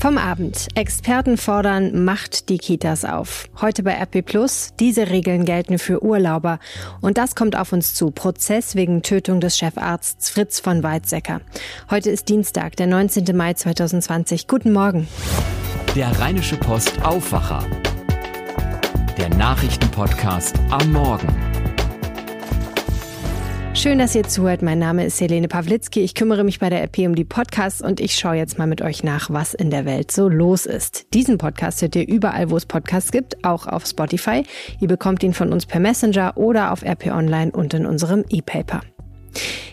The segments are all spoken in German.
Vom Abend. Experten fordern, macht die Kitas auf. Heute bei RP Plus. Diese Regeln gelten für Urlauber. Und das kommt auf uns zu. Prozess wegen Tötung des Chefarzts Fritz von Weizsäcker. Heute ist Dienstag, der 19. Mai 2020. Guten Morgen. Der Rheinische Post Aufwacher. Der Nachrichtenpodcast am Morgen. Schön, dass ihr zuhört. Mein Name ist Helene Pawlitzki. Ich kümmere mich bei der RP um die Podcasts und ich schaue jetzt mal mit euch nach, was in der Welt so los ist. Diesen Podcast hört ihr überall, wo es Podcasts gibt, auch auf Spotify. Ihr bekommt ihn von uns per Messenger oder auf RP Online und in unserem E-Paper.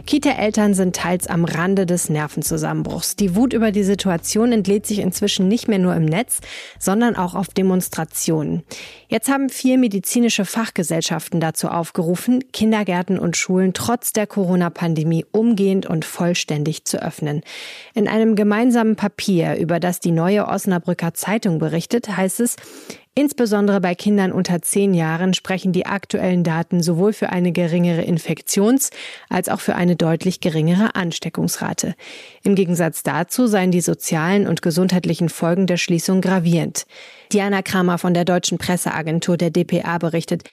Kita-Eltern sind teils am Rande des Nervenzusammenbruchs. Die Wut über die Situation entlädt sich inzwischen nicht mehr nur im Netz, sondern auch auf Demonstrationen. Jetzt haben vier medizinische Fachgesellschaften dazu aufgerufen, Kindergärten und Schulen trotz der Corona-Pandemie umgehend und vollständig zu öffnen. In einem gemeinsamen Papier, über das die neue Osnabrücker Zeitung berichtet, heißt es, Insbesondere bei Kindern unter zehn Jahren sprechen die aktuellen Daten sowohl für eine geringere Infektions- als auch für eine deutlich geringere Ansteckungsrate. Im Gegensatz dazu seien die sozialen und gesundheitlichen Folgen der Schließung gravierend. Diana Kramer von der Deutschen Presseagentur der DPA berichtet,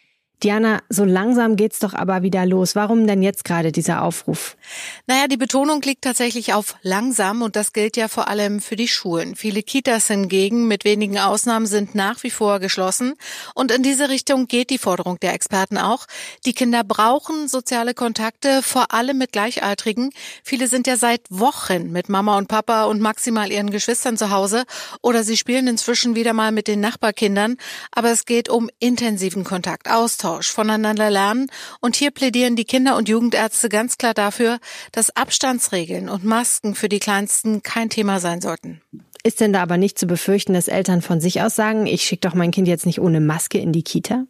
Diana, so langsam geht's doch aber wieder los. Warum denn jetzt gerade dieser Aufruf? Naja, die Betonung liegt tatsächlich auf langsam und das gilt ja vor allem für die Schulen. Viele Kitas hingegen, mit wenigen Ausnahmen, sind nach wie vor geschlossen. Und in diese Richtung geht die Forderung der Experten auch. Die Kinder brauchen soziale Kontakte, vor allem mit Gleichaltrigen. Viele sind ja seit Wochen mit Mama und Papa und maximal ihren Geschwistern zu Hause oder sie spielen inzwischen wieder mal mit den Nachbarkindern. Aber es geht um intensiven Kontakt, Austausch Austausch, voneinander lernen. Und hier plädieren die Kinder- und Jugendärzte ganz klar dafür, dass Abstandsregeln und Masken für die Kleinsten kein Thema sein sollten. Ist denn da aber nicht zu befürchten, dass Eltern von sich aus sagen, ich schicke doch mein Kind jetzt nicht ohne Maske in die Kita?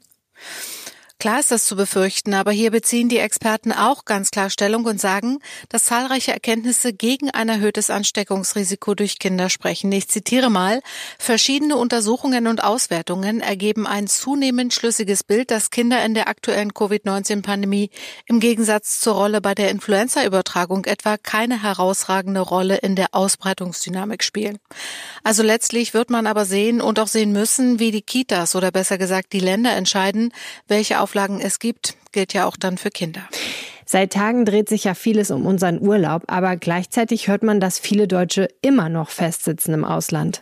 Klar ist das zu befürchten, aber hier beziehen die Experten auch ganz klar Stellung und sagen, dass zahlreiche Erkenntnisse gegen ein erhöhtes Ansteckungsrisiko durch Kinder sprechen. Ich zitiere mal, verschiedene Untersuchungen und Auswertungen ergeben ein zunehmend schlüssiges Bild, dass Kinder in der aktuellen Covid-19-Pandemie im Gegensatz zur Rolle bei der Influenza-Übertragung etwa keine herausragende Rolle in der Ausbreitungsdynamik spielen. Also letztlich wird man aber sehen und auch sehen müssen, wie die Kitas oder besser gesagt die Länder entscheiden, welche Auflagen es gibt, gilt ja auch dann für Kinder. Seit Tagen dreht sich ja vieles um unseren Urlaub, aber gleichzeitig hört man, dass viele Deutsche immer noch festsitzen im Ausland.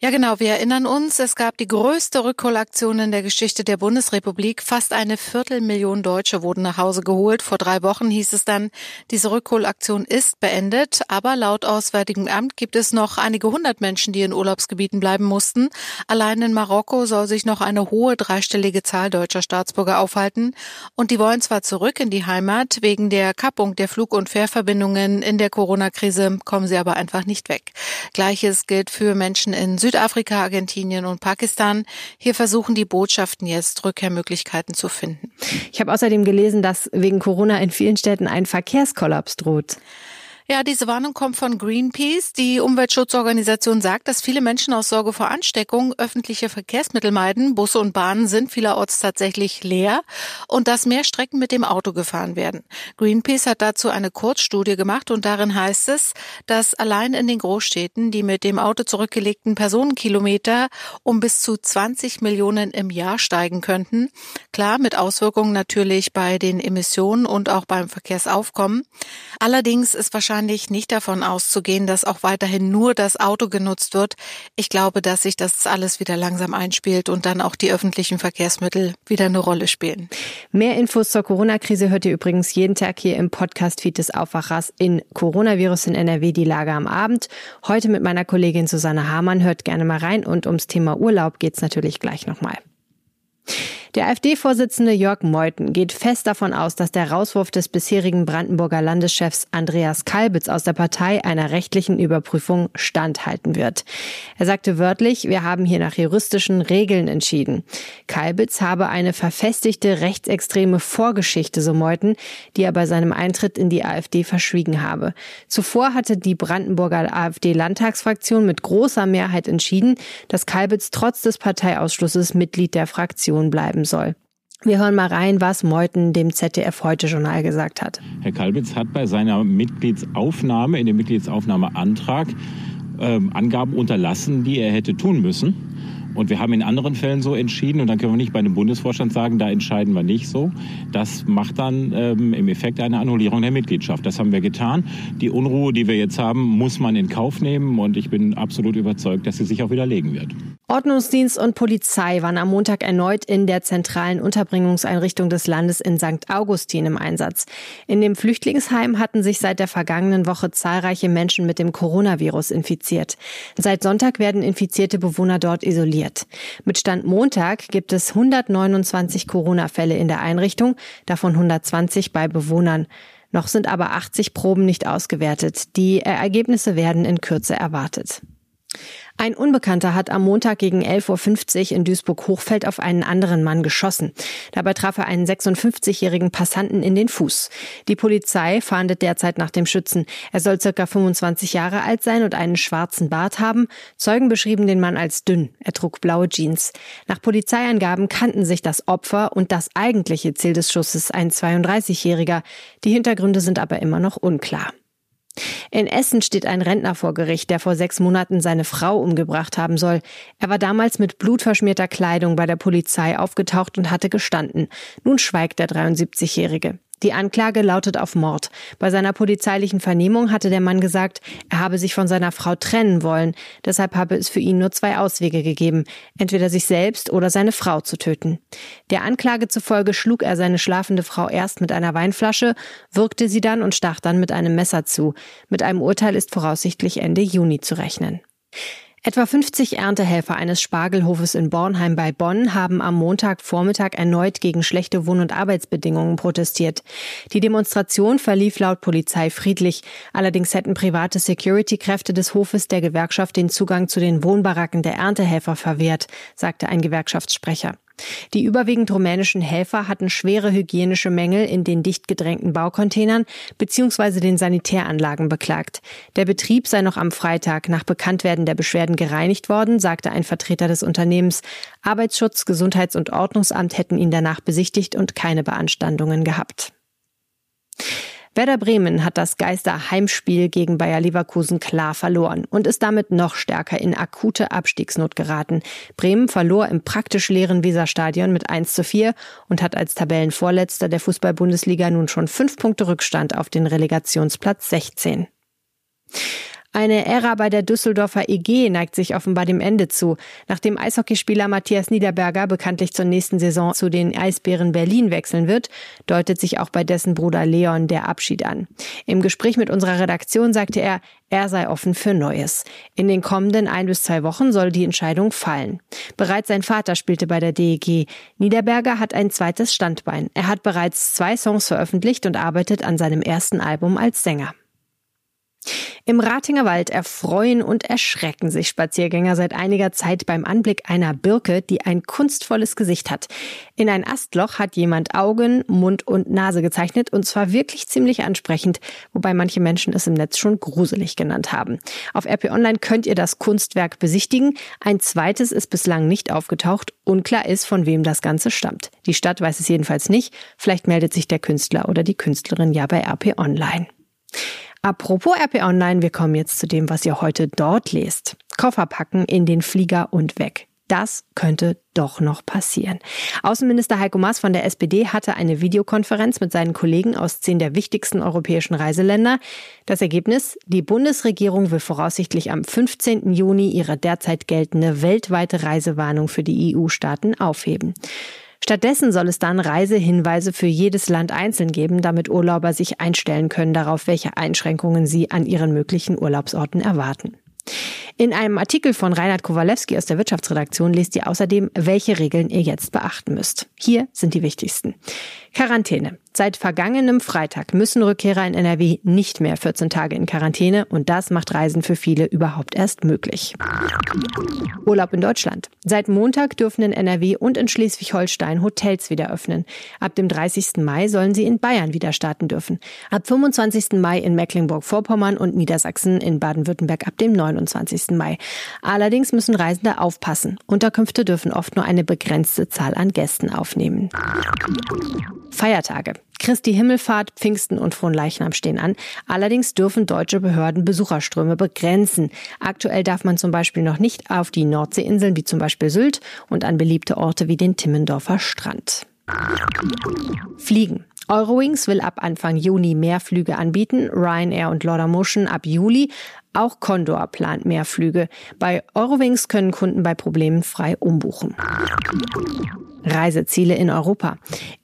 Ja, genau. Wir erinnern uns, es gab die größte Rückholaktion in der Geschichte der Bundesrepublik. Fast eine Viertelmillion Deutsche wurden nach Hause geholt. Vor drei Wochen hieß es dann, diese Rückholaktion ist beendet. Aber laut Auswärtigem Amt gibt es noch einige hundert Menschen, die in Urlaubsgebieten bleiben mussten. Allein in Marokko soll sich noch eine hohe dreistellige Zahl deutscher Staatsbürger aufhalten. Und die wollen zwar zurück in die Heimat. Wegen der Kappung der Flug- und Fährverbindungen in der Corona-Krise kommen sie aber einfach nicht weg. Gleiches gilt für Menschen in Südafrika, Argentinien und Pakistan. Hier versuchen die Botschaften jetzt Rückkehrmöglichkeiten zu finden. Ich habe außerdem gelesen, dass wegen Corona in vielen Städten ein Verkehrskollaps droht. Ja, diese Warnung kommt von Greenpeace. Die Umweltschutzorganisation sagt, dass viele Menschen aus Sorge vor Ansteckung öffentliche Verkehrsmittel meiden. Busse und Bahnen sind vielerorts tatsächlich leer und dass mehr Strecken mit dem Auto gefahren werden. Greenpeace hat dazu eine Kurzstudie gemacht und darin heißt es, dass allein in den Großstädten die mit dem Auto zurückgelegten Personenkilometer um bis zu 20 Millionen im Jahr steigen könnten. Klar, mit Auswirkungen natürlich bei den Emissionen und auch beim Verkehrsaufkommen. Allerdings ist wahrscheinlich wahrscheinlich nicht davon auszugehen, dass auch weiterhin nur das Auto genutzt wird. Ich glaube, dass sich das alles wieder langsam einspielt und dann auch die öffentlichen Verkehrsmittel wieder eine Rolle spielen. Mehr Infos zur Corona-Krise hört ihr übrigens jeden Tag hier im Podcast-Feed des Aufwachers in Coronavirus in NRW, die Lage am Abend. Heute mit meiner Kollegin Susanne Hamann. Hört gerne mal rein und ums Thema Urlaub geht's natürlich gleich nochmal. Der AfD-Vorsitzende Jörg Meuthen geht fest davon aus, dass der Rauswurf des bisherigen Brandenburger Landeschefs Andreas Kalbitz aus der Partei einer rechtlichen Überprüfung standhalten wird. Er sagte wörtlich, wir haben hier nach juristischen Regeln entschieden. Kalbitz habe eine verfestigte rechtsextreme Vorgeschichte, so Meuthen, die er bei seinem Eintritt in die AfD verschwiegen habe. Zuvor hatte die Brandenburger AfD-Landtagsfraktion mit großer Mehrheit entschieden, dass Kalbitz trotz des Parteiausschlusses Mitglied der Fraktion bleiben bleiben soll. Wir hören mal rein, was Meuthen dem ZDF heute Journal gesagt hat. Herr Kalbitz hat bei seiner Mitgliedsaufnahme, in dem Mitgliedsaufnahmeantrag, ähm, Angaben unterlassen, die er hätte tun müssen. Und wir haben in anderen Fällen so entschieden, und dann können wir nicht bei einem Bundesvorstand sagen, da entscheiden wir nicht so. Das macht dann ähm, im Effekt eine Annullierung der Mitgliedschaft. Das haben wir getan. Die Unruhe, die wir jetzt haben, muss man in Kauf nehmen. Und ich bin absolut überzeugt, dass sie sich auch widerlegen wird. Ordnungsdienst und Polizei waren am Montag erneut in der zentralen Unterbringungseinrichtung des Landes in St. Augustin im Einsatz. In dem Flüchtlingsheim hatten sich seit der vergangenen Woche zahlreiche Menschen mit dem Coronavirus infiziert. Seit Sonntag werden infizierte Bewohner dort isoliert. Mit Stand Montag gibt es 129 Corona-Fälle in der Einrichtung, davon 120 bei Bewohnern. Noch sind aber 80 Proben nicht ausgewertet. Die Ergebnisse werden in Kürze erwartet. Ein Unbekannter hat am Montag gegen 11.50 Uhr in Duisburg-Hochfeld auf einen anderen Mann geschossen. Dabei traf er einen 56-jährigen Passanten in den Fuß. Die Polizei fahndet derzeit nach dem Schützen. Er soll circa 25 Jahre alt sein und einen schwarzen Bart haben. Zeugen beschrieben den Mann als dünn. Er trug blaue Jeans. Nach Polizeiangaben kannten sich das Opfer und das eigentliche Ziel des Schusses, ein 32-Jähriger. Die Hintergründe sind aber immer noch unklar. In Essen steht ein Rentner vor Gericht, der vor sechs Monaten seine Frau umgebracht haben soll. Er war damals mit blutverschmierter Kleidung bei der Polizei aufgetaucht und hatte gestanden. Nun schweigt der 73-Jährige. Die Anklage lautet auf Mord. Bei seiner polizeilichen Vernehmung hatte der Mann gesagt, er habe sich von seiner Frau trennen wollen. Deshalb habe es für ihn nur zwei Auswege gegeben, entweder sich selbst oder seine Frau zu töten. Der Anklage zufolge schlug er seine schlafende Frau erst mit einer Weinflasche, wirkte sie dann und stach dann mit einem Messer zu. Mit einem Urteil ist voraussichtlich Ende Juni zu rechnen. Etwa 50 Erntehelfer eines Spargelhofes in Bornheim bei Bonn haben am Montagvormittag erneut gegen schlechte Wohn- und Arbeitsbedingungen protestiert. Die Demonstration verlief laut Polizei friedlich. Allerdings hätten private Security-Kräfte des Hofes der Gewerkschaft den Zugang zu den Wohnbaracken der Erntehelfer verwehrt, sagte ein Gewerkschaftssprecher. Die überwiegend rumänischen Helfer hatten schwere hygienische Mängel in den dicht gedrängten Baucontainern bzw. den Sanitäranlagen beklagt. Der Betrieb sei noch am Freitag nach Bekanntwerden der Beschwerden gereinigt worden, sagte ein Vertreter des Unternehmens. Arbeitsschutz, Gesundheits- und Ordnungsamt hätten ihn danach besichtigt und keine Beanstandungen gehabt. Werder Bremen hat das Geister-Heimspiel gegen Bayer Leverkusen klar verloren und ist damit noch stärker in akute Abstiegsnot geraten. Bremen verlor im praktisch leeren Weserstadion mit 1 zu 4 und hat als Tabellenvorletzter der Fußball-Bundesliga nun schon fünf Punkte Rückstand auf den Relegationsplatz 16. Eine Ära bei der Düsseldorfer EG neigt sich offenbar dem Ende zu. Nachdem Eishockeyspieler Matthias Niederberger bekanntlich zur nächsten Saison zu den Eisbären Berlin wechseln wird, deutet sich auch bei dessen Bruder Leon der Abschied an. Im Gespräch mit unserer Redaktion sagte er, er sei offen für Neues. In den kommenden ein bis zwei Wochen soll die Entscheidung fallen. Bereits sein Vater spielte bei der DEG. Niederberger hat ein zweites Standbein. Er hat bereits zwei Songs veröffentlicht und arbeitet an seinem ersten Album als Sänger. Im Ratinger Wald erfreuen und erschrecken sich Spaziergänger seit einiger Zeit beim Anblick einer Birke, die ein kunstvolles Gesicht hat. In ein Astloch hat jemand Augen, Mund und Nase gezeichnet und zwar wirklich ziemlich ansprechend, wobei manche Menschen es im Netz schon gruselig genannt haben. Auf RP Online könnt ihr das Kunstwerk besichtigen. Ein zweites ist bislang nicht aufgetaucht. Unklar ist, von wem das Ganze stammt. Die Stadt weiß es jedenfalls nicht. Vielleicht meldet sich der Künstler oder die Künstlerin ja bei RP Online. Apropos RP Online, wir kommen jetzt zu dem, was ihr heute dort lest. Koffer packen in den Flieger und weg. Das könnte doch noch passieren. Außenminister Heiko Maas von der SPD hatte eine Videokonferenz mit seinen Kollegen aus zehn der wichtigsten europäischen Reiseländer. Das Ergebnis? Die Bundesregierung will voraussichtlich am 15. Juni ihre derzeit geltende weltweite Reisewarnung für die EU-Staaten aufheben. Stattdessen soll es dann Reisehinweise für jedes Land einzeln geben, damit Urlauber sich einstellen können darauf, welche Einschränkungen sie an ihren möglichen Urlaubsorten erwarten. In einem Artikel von Reinhard Kowalewski aus der Wirtschaftsredaktion lest ihr außerdem, welche Regeln ihr jetzt beachten müsst. Hier sind die wichtigsten. Quarantäne. Seit vergangenem Freitag müssen Rückkehrer in NRW nicht mehr 14 Tage in Quarantäne und das macht Reisen für viele überhaupt erst möglich. Urlaub in Deutschland. Seit Montag dürfen in NRW und in Schleswig-Holstein Hotels wieder öffnen. Ab dem 30. Mai sollen sie in Bayern wieder starten dürfen. Ab 25. Mai in Mecklenburg-Vorpommern und Niedersachsen in Baden-Württemberg ab dem 29. Mai. Allerdings müssen Reisende aufpassen. Unterkünfte dürfen oft nur eine begrenzte Zahl an Gästen aufnehmen. Feiertage. Christi Himmelfahrt, Pfingsten und Fronleichnam stehen an. Allerdings dürfen deutsche Behörden Besucherströme begrenzen. Aktuell darf man zum Beispiel noch nicht auf die Nordseeinseln wie zum Beispiel Sylt und an beliebte Orte wie den Timmendorfer Strand. Fliegen. Eurowings will ab Anfang Juni mehr Flüge anbieten, Ryanair und Laudamotion ab Juli. Auch Condor plant mehr Flüge. Bei Eurowings können Kunden bei Problemen frei umbuchen. Reiseziele in Europa.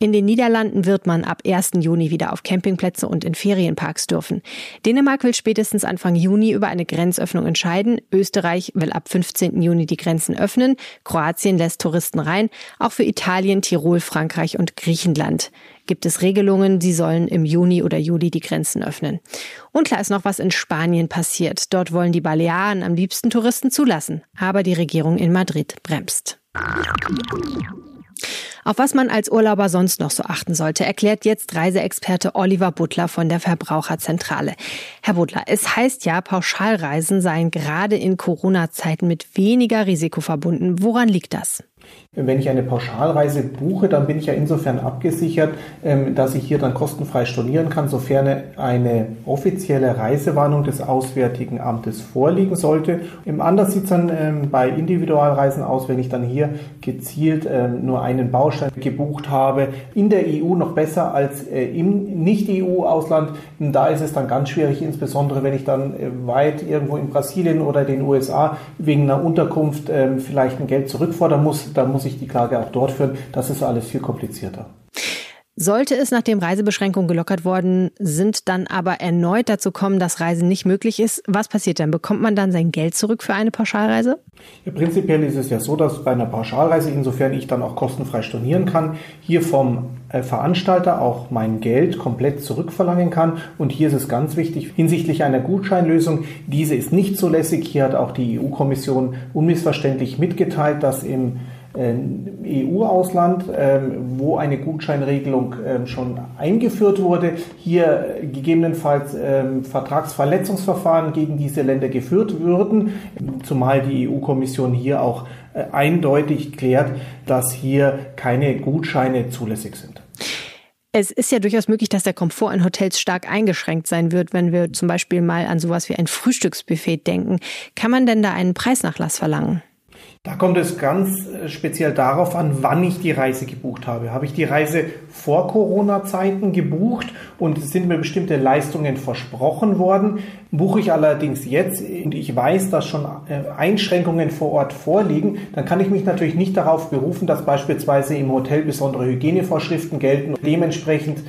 In den Niederlanden wird man ab 1. Juni wieder auf Campingplätze und in Ferienparks dürfen. Dänemark will spätestens Anfang Juni über eine Grenzöffnung entscheiden. Österreich will ab 15. Juni die Grenzen öffnen. Kroatien lässt Touristen rein. Auch für Italien, Tirol, Frankreich und Griechenland gibt es Regelungen, sie sollen im Juni oder Juli die Grenzen öffnen. Und klar ist noch, was in Spanien passiert. Dort wollen die Balearen am liebsten Touristen zulassen, aber die Regierung in Madrid bremst. Auf was man als Urlauber sonst noch so achten sollte, erklärt jetzt Reiseexperte Oliver Butler von der Verbraucherzentrale. Herr Butler, es heißt ja, Pauschalreisen seien gerade in Corona-Zeiten mit weniger Risiko verbunden. Woran liegt das? Wenn ich eine Pauschalreise buche, dann bin ich ja insofern abgesichert, ähm, dass ich hier dann kostenfrei stornieren kann, sofern eine offizielle Reisewarnung des Auswärtigen Amtes vorliegen sollte. Anders sieht es dann ähm, bei Individualreisen aus, wenn ich dann hier gezielt ähm, nur einen Baustein gebucht habe. In der EU noch besser als äh, im Nicht-EU-Ausland. Da ist es dann ganz schwierig, insbesondere wenn ich dann äh, weit irgendwo in Brasilien oder den USA wegen einer Unterkunft vielleicht ein Geld zurückfordern muss. Da muss muss ich die Klage auch dort führen. Das ist alles viel komplizierter. Sollte es, nachdem Reisebeschränkungen gelockert worden sind, dann aber erneut dazu kommen, dass Reisen nicht möglich ist, was passiert dann? Bekommt man dann sein Geld zurück für eine Pauschalreise? Ja, prinzipiell ist es ja so, dass bei einer Pauschalreise, insofern ich dann auch kostenfrei stornieren kann, hier vom äh, Veranstalter auch mein Geld komplett zurückverlangen kann. Und hier ist es ganz wichtig hinsichtlich einer Gutscheinlösung. Diese ist nicht zulässig. Hier hat auch die EU-Kommission unmissverständlich mitgeteilt, dass im EU-Ausland, ähm, wo eine Gutscheinregelung ähm, schon eingeführt wurde, hier gegebenenfalls ähm, Vertragsverletzungsverfahren gegen diese Länder geführt würden, zumal die EU-Kommission hier auch äh, eindeutig klärt, dass hier keine Gutscheine zulässig sind. Es ist ja durchaus möglich, dass der Komfort in Hotels stark eingeschränkt sein wird, wenn wir zum Beispiel mal an sowas wie ein Frühstücksbuffet denken. Kann man denn da einen Preisnachlass verlangen? Da kommt es ganz äh, speziell darauf an, wann ich die Reise gebucht habe. Habe ich die Reise vor Corona-Zeiten gebucht und sind mir bestimmte Leistungen versprochen worden? Buche ich allerdings jetzt und ich weiß, dass schon äh, Einschränkungen vor Ort vorliegen, dann kann ich mich natürlich nicht darauf berufen, dass beispielsweise im Hotel besondere Hygienevorschriften gelten. Dementsprechend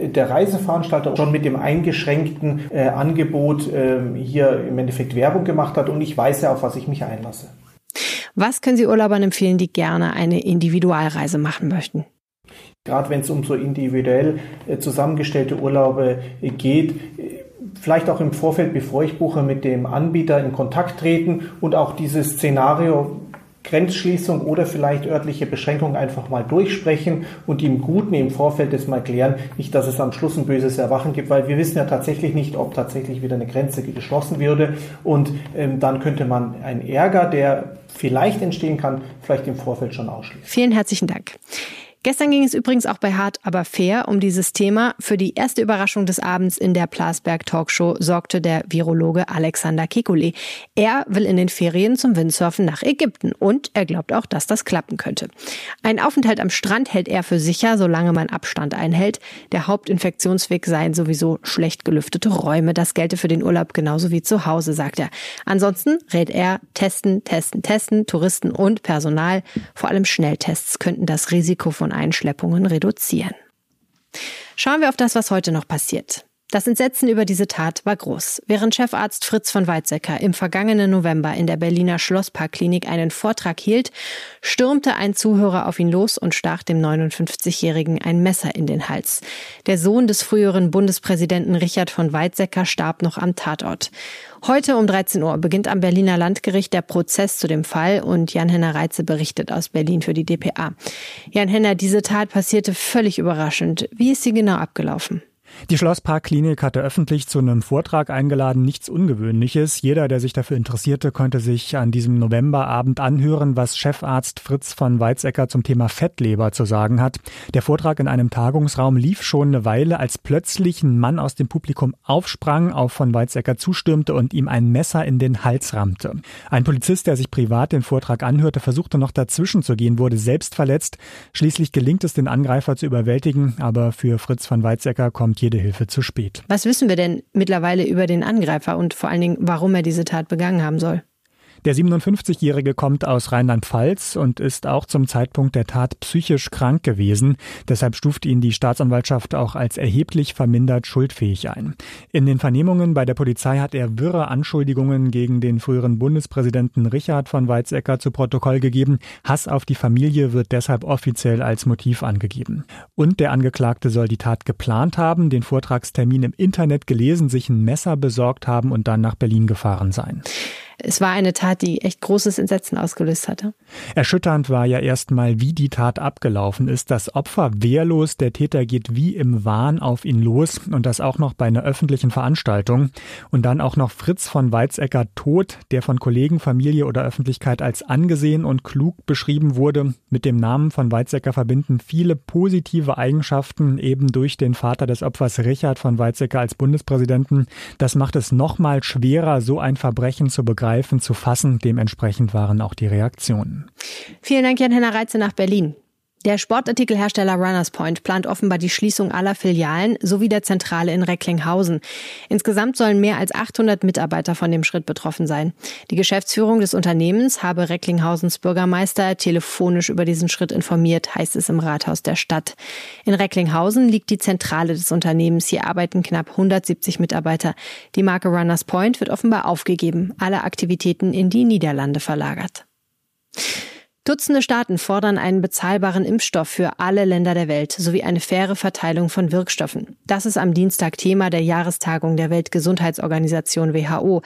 äh, der Reiseveranstalter schon mit dem eingeschränkten äh, Angebot äh, hier im Endeffekt Werbung gemacht hat und ich weiß ja, auf was ich mich einlasse. Was können Sie Urlaubern empfehlen, die gerne eine Individualreise machen möchten? Gerade wenn es um so individuell äh, zusammengestellte Urlaube äh, geht, äh, vielleicht auch im Vorfeld, bevor ich buche, mit dem Anbieter in Kontakt treten und auch dieses Szenario Grenzschließung oder vielleicht örtliche Beschränkungen einfach mal durchsprechen und im Guten im Vorfeld das mal klären. Nicht, dass es am Schluss ein böses Erwachen gibt, weil wir wissen ja tatsächlich nicht, ob tatsächlich wieder eine Grenze geschlossen würde. Und ähm, dann könnte man einen Ärger, der vielleicht entstehen kann, vielleicht im Vorfeld schon ausschließen. Vielen herzlichen Dank. Gestern ging es übrigens auch bei Hart aber fair um dieses Thema. Für die erste Überraschung des Abends in der Plasberg Talkshow sorgte der Virologe Alexander Kekulé. Er will in den Ferien zum Windsurfen nach Ägypten und er glaubt auch, dass das klappen könnte. Ein Aufenthalt am Strand hält er für sicher, solange man Abstand einhält. Der Hauptinfektionsweg seien sowieso schlecht gelüftete Räume. Das gelte für den Urlaub genauso wie zu Hause, sagt er. Ansonsten rät er testen, testen, testen. Touristen und Personal, vor allem Schnelltests, könnten das Risiko von Einschleppungen reduzieren. Schauen wir auf das, was heute noch passiert. Das Entsetzen über diese Tat war groß. Während Chefarzt Fritz von Weizsäcker im vergangenen November in der Berliner Schlossparkklinik einen Vortrag hielt, stürmte ein Zuhörer auf ihn los und stach dem 59-Jährigen ein Messer in den Hals. Der Sohn des früheren Bundespräsidenten Richard von Weizsäcker starb noch am Tatort. Heute um 13 Uhr beginnt am Berliner Landgericht der Prozess zu dem Fall und Jan-Henner Reitze berichtet aus Berlin für die dpa. Jan-Henner, diese Tat passierte völlig überraschend. Wie ist sie genau abgelaufen? Die Schlossparkklinik hatte öffentlich zu einem Vortrag eingeladen, nichts Ungewöhnliches. Jeder, der sich dafür interessierte, konnte sich an diesem Novemberabend anhören, was Chefarzt Fritz von Weizsäcker zum Thema Fettleber zu sagen hat. Der Vortrag in einem Tagungsraum lief schon eine Weile, als plötzlich ein Mann aus dem Publikum aufsprang, auf von Weizsäcker zustürmte und ihm ein Messer in den Hals rammte. Ein Polizist, der sich privat den Vortrag anhörte, versuchte noch dazwischen zu gehen, wurde selbst verletzt. Schließlich gelingt es, den Angreifer zu überwältigen, aber für Fritz von Weizsäcker kommt jede Hilfe zu spät. Was wissen wir denn mittlerweile über den Angreifer und vor allen Dingen, warum er diese Tat begangen haben soll? Der 57-Jährige kommt aus Rheinland-Pfalz und ist auch zum Zeitpunkt der Tat psychisch krank gewesen. Deshalb stuft ihn die Staatsanwaltschaft auch als erheblich vermindert schuldfähig ein. In den Vernehmungen bei der Polizei hat er wirre Anschuldigungen gegen den früheren Bundespräsidenten Richard von Weizsäcker zu Protokoll gegeben. Hass auf die Familie wird deshalb offiziell als Motiv angegeben. Und der Angeklagte soll die Tat geplant haben, den Vortragstermin im Internet gelesen, sich ein Messer besorgt haben und dann nach Berlin gefahren sein. Es war eine Tat, die echt großes Entsetzen ausgelöst hatte. Erschütternd war ja erstmal, wie die Tat abgelaufen ist. Das Opfer wehrlos, der Täter geht wie im Wahn auf ihn los und das auch noch bei einer öffentlichen Veranstaltung. Und dann auch noch Fritz von Weizsäcker tot, der von Kollegen, Familie oder Öffentlichkeit als angesehen und klug beschrieben wurde. Mit dem Namen von Weizsäcker verbinden viele positive Eigenschaften eben durch den Vater des Opfers Richard von Weizsäcker als Bundespräsidenten. Das macht es nochmal schwerer, so ein Verbrechen zu begreifen begreifen, zu fassen. Dementsprechend waren auch die Reaktionen. Vielen Dank, Jan-Henner Reitze nach Berlin. Der Sportartikelhersteller Runners Point plant offenbar die Schließung aller Filialen sowie der Zentrale in Recklinghausen. Insgesamt sollen mehr als 800 Mitarbeiter von dem Schritt betroffen sein. Die Geschäftsführung des Unternehmens habe Recklinghausens Bürgermeister telefonisch über diesen Schritt informiert, heißt es im Rathaus der Stadt. In Recklinghausen liegt die Zentrale des Unternehmens. Hier arbeiten knapp 170 Mitarbeiter. Die Marke Runners Point wird offenbar aufgegeben, alle Aktivitäten in die Niederlande verlagert. Dutzende Staaten fordern einen bezahlbaren Impfstoff für alle Länder der Welt sowie eine faire Verteilung von Wirkstoffen. Das ist am Dienstag Thema der Jahrestagung der Weltgesundheitsorganisation WHO.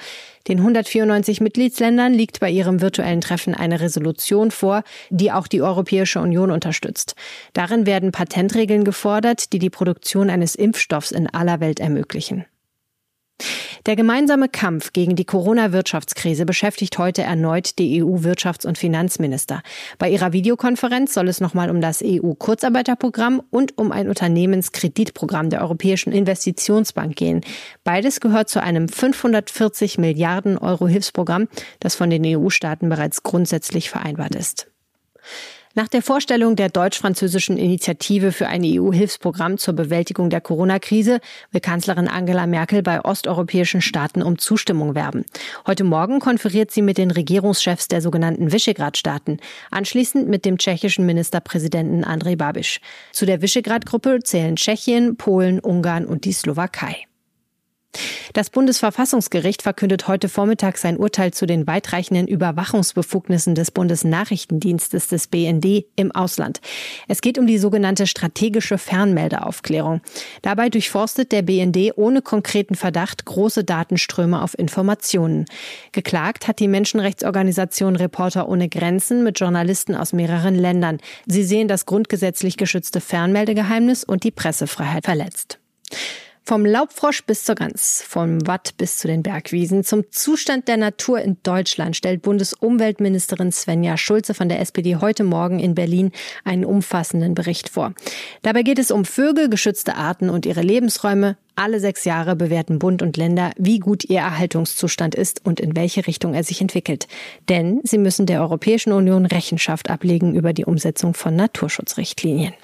Den 194 Mitgliedsländern liegt bei ihrem virtuellen Treffen eine Resolution vor, die auch die Europäische Union unterstützt. Darin werden Patentregeln gefordert, die die Produktion eines Impfstoffs in aller Welt ermöglichen. Der gemeinsame Kampf gegen die Corona-Wirtschaftskrise beschäftigt heute erneut die EU-Wirtschafts- und Finanzminister. Bei ihrer Videokonferenz soll es nochmal um das EU-Kurzarbeiterprogramm und um ein Unternehmenskreditprogramm der Europäischen Investitionsbank gehen. Beides gehört zu einem 540 Milliarden Euro Hilfsprogramm, das von den EU-Staaten bereits grundsätzlich vereinbart ist. Nach der Vorstellung der deutsch-französischen Initiative für ein EU-Hilfsprogramm zur Bewältigung der Corona-Krise will Kanzlerin Angela Merkel bei osteuropäischen Staaten um Zustimmung werben. Heute Morgen konferiert sie mit den Regierungschefs der sogenannten Visegrad-Staaten, anschließend mit dem tschechischen Ministerpräsidenten Andrej Babiš. Zu der Visegrad-Gruppe zählen Tschechien, Polen, Ungarn und die Slowakei. Das Bundesverfassungsgericht verkündet heute Vormittag sein Urteil zu den weitreichenden Überwachungsbefugnissen des Bundesnachrichtendienstes des BND im Ausland. Es geht um die sogenannte strategische Fernmeldeaufklärung. Dabei durchforstet der BND ohne konkreten Verdacht große Datenströme auf Informationen. Geklagt hat die Menschenrechtsorganisation Reporter ohne Grenzen mit Journalisten aus mehreren Ländern. Sie sehen das grundgesetzlich geschützte Fernmeldegeheimnis und die Pressefreiheit verletzt. Vom Laubfrosch bis zur Gans, vom Watt bis zu den Bergwiesen, zum Zustand der Natur in Deutschland stellt Bundesumweltministerin Svenja Schulze von der SPD heute Morgen in Berlin einen umfassenden Bericht vor. Dabei geht es um Vögel, geschützte Arten und ihre Lebensräume. Alle sechs Jahre bewerten Bund und Länder, wie gut ihr Erhaltungszustand ist und in welche Richtung er sich entwickelt. Denn sie müssen der Europäischen Union Rechenschaft ablegen über die Umsetzung von Naturschutzrichtlinien.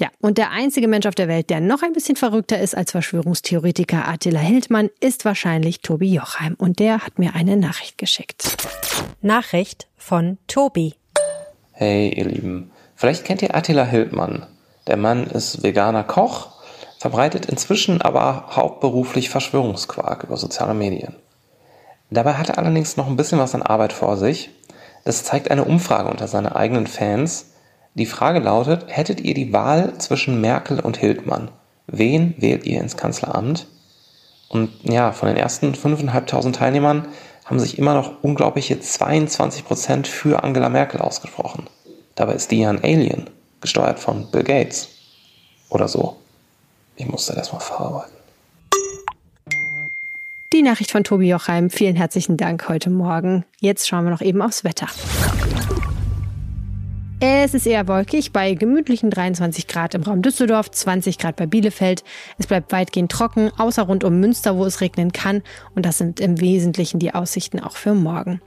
Ja, und der einzige Mensch auf der Welt, der noch ein bisschen verrückter ist als Verschwörungstheoretiker Attila Hildmann, ist wahrscheinlich Tobi Jochheim. Und der hat mir eine Nachricht geschickt. Nachricht von Tobi. Hey, ihr Lieben. Vielleicht kennt ihr Attila Hildmann. Der Mann ist veganer Koch, verbreitet inzwischen aber hauptberuflich Verschwörungsquark über soziale Medien. Dabei hat er allerdings noch ein bisschen was an Arbeit vor sich. Das zeigt eine Umfrage unter seine eigenen Fans, die Frage lautet, hättet ihr die Wahl zwischen Merkel und Hildmann? Wen wählt ihr ins Kanzleramt? Und ja, von den ersten 5.500 Teilnehmern haben sich immer noch unglaubliche 22% für Angela Merkel ausgesprochen. Dabei ist die ja ein Alien, gesteuert von Bill Gates. Oder so. Ich musste das mal verarbeiten. Die Nachricht von Tobi Jochheim. Vielen herzlichen Dank heute Morgen. Jetzt schauen wir noch eben aufs Wetter. Es ist eher wolkig bei gemütlichen 23 Grad im Raum Düsseldorf, 20 Grad bei Bielefeld. Es bleibt weitgehend trocken, außer rund um Münster, wo es regnen kann. Und das sind im Wesentlichen die Aussichten auch für morgen.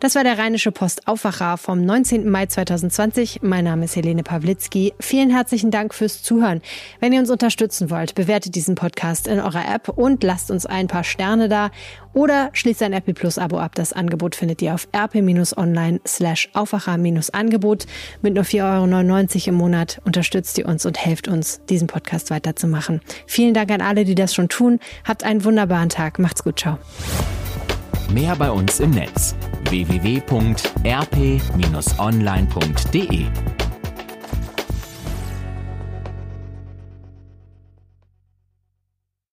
Das war der Rheinische Post Aufwacher vom 19. Mai 2020. Mein Name ist Helene Pawlitzki. Vielen herzlichen Dank fürs Zuhören. Wenn ihr uns unterstützen wollt, bewertet diesen Podcast in eurer App und lasst uns ein paar Sterne da. Oder schließt ein RP Plus Abo ab. Das Angebot findet ihr auf rp-online slash Aufwacher-Angebot. Mit nur 4,99 Euro im Monat unterstützt ihr uns und helft uns, diesen Podcast weiterzumachen. Vielen Dank an alle, die das schon tun. Habt einen wunderbaren Tag. Macht's gut. Ciao. Mehr bei uns im Netz www.rp-online.de